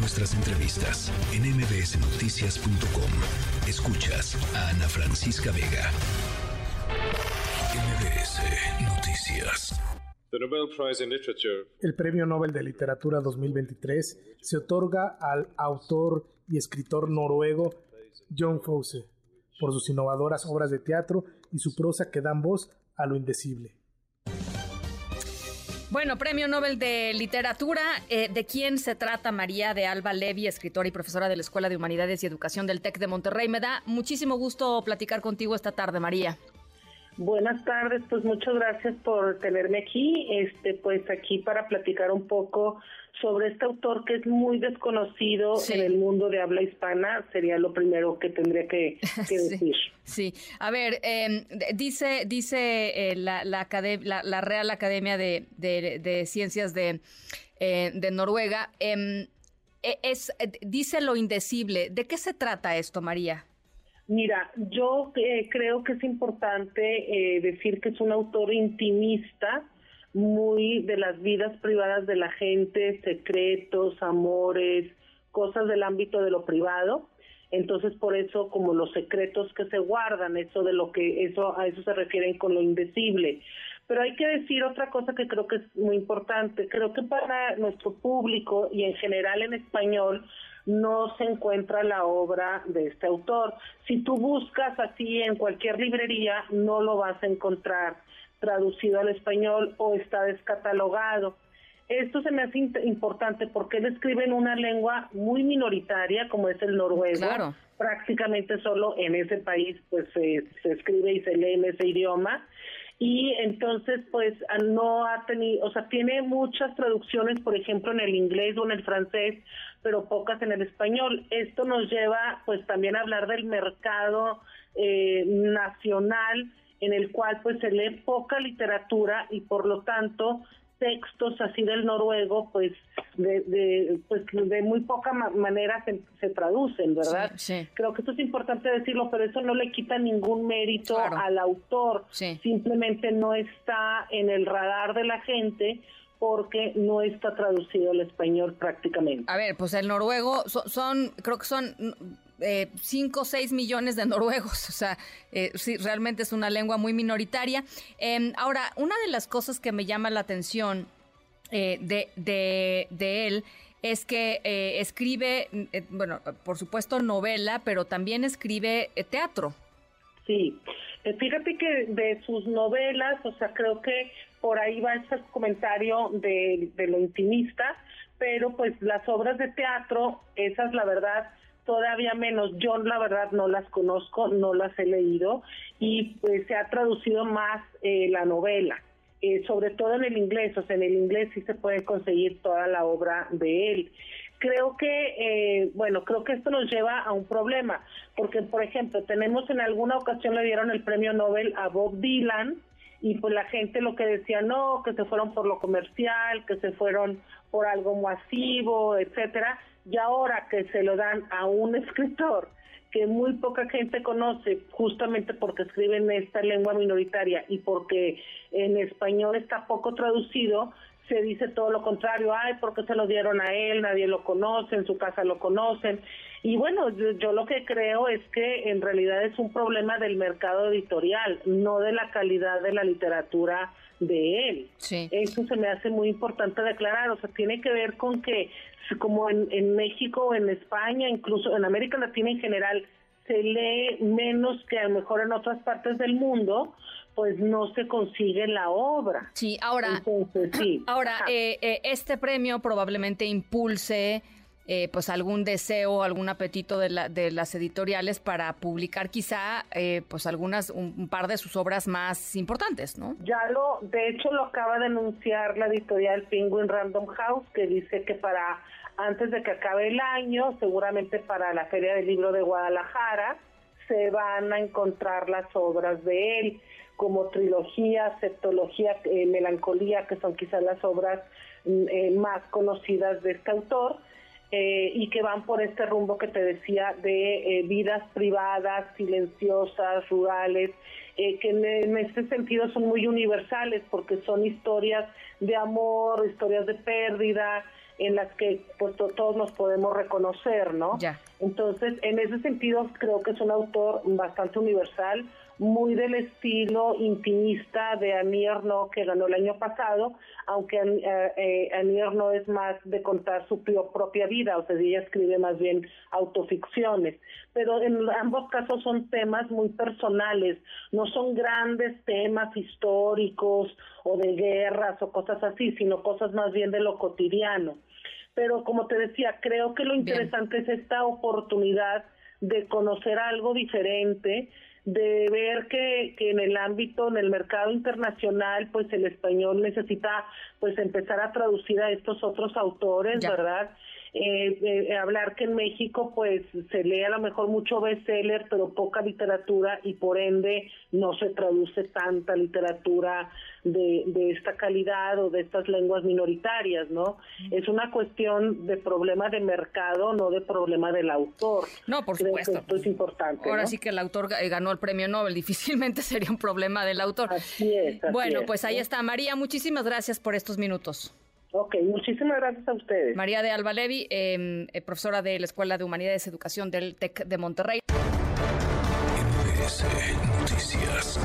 nuestras entrevistas en mbsnoticias.com. Escuchas a Ana Francisca Vega. MBS Noticias. El Premio Nobel de Literatura 2023 se otorga al autor y escritor noruego John Fosse por sus innovadoras obras de teatro y su prosa que dan voz a lo indecible. Bueno, Premio Nobel de Literatura. Eh, ¿De quién se trata María de Alba Levi, escritora y profesora de la Escuela de Humanidades y Educación del TEC de Monterrey? Me da muchísimo gusto platicar contigo esta tarde, María. Buenas tardes, pues muchas gracias por tenerme aquí, este, pues aquí para platicar un poco sobre este autor que es muy desconocido en el mundo de habla hispana, sería lo primero que tendría que, decir. Sí, a ver, em, dice dice eh, la, la, la, Real Academia de, de, Ciencias de, eh, de Noruega, em, e, es, dice lo indecible. ¿De qué se trata esto, María? Mira, yo eh, creo que es importante eh, decir que es un autor intimista, muy de las vidas privadas de la gente, secretos, amores, cosas del ámbito de lo privado. Entonces, por eso, como los secretos que se guardan, eso de lo que eso a eso se refieren con lo indecible. Pero hay que decir otra cosa que creo que es muy importante. Creo que para nuestro público y en general en español no se encuentra la obra de este autor. Si tú buscas así en cualquier librería, no lo vas a encontrar traducido al español o está descatalogado. Esto se me hace importante porque él escribe en una lengua muy minoritaria como es el noruego. Prácticamente solo en ese país pues se escribe y se lee en ese idioma y entonces pues no ha tenido, o sea, tiene muchas traducciones, por ejemplo, en el inglés o en el francés, pero pocas en el español. Esto nos lleva pues también a hablar del mercado eh, nacional en el cual pues se lee poca literatura y por lo tanto textos así del noruego, pues de, de, pues de muy poca manera se, traducen, ¿verdad? Creo que esto es importante decirlo, pero eso no le quita ningún mérito al autor. Simplemente no está en el radar de la gente porque no está traducido al español prácticamente. A ver, pues el noruego son, creo que son 5 o 6 millones de noruegos, o sea, eh, sí, realmente es una lengua muy minoritaria. Em, ahora, una de las cosas que me llama la atención eh, de, de, él es que eh, escribe, bueno, por supuesto novela, pero también escribe teatro. Sí, fíjate que de sus novelas, o sea, creo que por ahí va ese comentario de, de lo intimista, pero pues las obras de teatro, esas la verdad todavía menos. Yo la verdad no las conozco, no las he leído y pues se ha traducido más eh, la novela. Eh, sobre todo en el inglés, o sea, en el inglés sí se puede conseguir toda la obra de él. Creo que, eh, bueno, creo que esto nos lleva a un problema, porque, por ejemplo, tenemos en alguna ocasión le dieron el premio Nobel a Bob Dylan, y pues la gente lo que decía, no, que se fueron por lo comercial, que se fueron por algo masivo, etcétera, y ahora que se lo dan a un escritor que muy poca gente conoce, justamente porque escribe en esta lengua minoritaria y porque en español está poco traducido, se dice todo lo contrario, ay, porque se lo dieron a él, nadie lo conoce, en su casa lo conocen. Y bueno, yo, lo que creo es que en realidad es un problema del mercado editorial, no de la calidad de la literatura de él. Sí. Eso se me hace muy importante declarar, o sea, tiene que ver con que como en, en México, en España, incluso en América Latina en general, se lee menos que a lo mejor en otras partes del mundo, pues no se consigue la obra. Sí, ahora, sí. ahora eh, eh, este premio probablemente impulse eh, pues algún deseo, algún apetito de, la, de las editoriales para publicar quizá eh, pues algunas, un, par de sus obras más importantes, ¿no? Ya lo, de hecho lo acaba de anunciar la editorial Penguin Random House, que dice que para antes de que acabe el año, seguramente para la Feria del Libro de Guadalajara, se van a encontrar las obras de él, como trilogía, septología, eh, melancolía, que son quizás las obras mm, más conocidas de este autor eh, y que van por este rumbo que te decía de eh, vidas privadas, silenciosas, rurales, eh, que en, este sentido son muy universales porque son historias de amor, historias de pérdida, en las que pues todos nos podemos reconocer, ¿no? Ya. Entonces, en ese sentido creo que es un autor bastante universal, muy del estilo intimista de Annie Ernaux que ganó el año pasado, aunque eh, eh, Annie Ernaux es más de contar su propia vida, o sea, ella escribe más bien autoficciones, pero en ambos casos son temas muy personales, no son grandes temas históricos o de guerras o cosas así, sino cosas más bien de lo cotidiano. Pero como te decía, creo que lo interesante es esta oportunidad de conocer algo diferente, de ver que, que en el ámbito, en el mercado internacional, pues el español necesita pues empezar a traducir a estos otros autores, ¿verdad? Eh, eh, hablar que en México pues se lee a lo mejor mucho bestseller pero poca literatura y por ende no se traduce tanta literatura de, de esta calidad o de estas lenguas minoritarias, ¿no? Es una cuestión de problema de mercado, no de problema del autor. No, por supuesto. esto es importante. Ahora sí que el autor eh, ganó el premio Nobel, difícilmente sería un problema del autor. Así es. bueno, pues ahí está. María, muchísimas gracias por estos minutos. Ok, muchísimas gracias a ustedes. María de Alba Levi, em, eh, profesora de la Escuela de Humanidades y Educación del TEC de Monterrey. Noticias.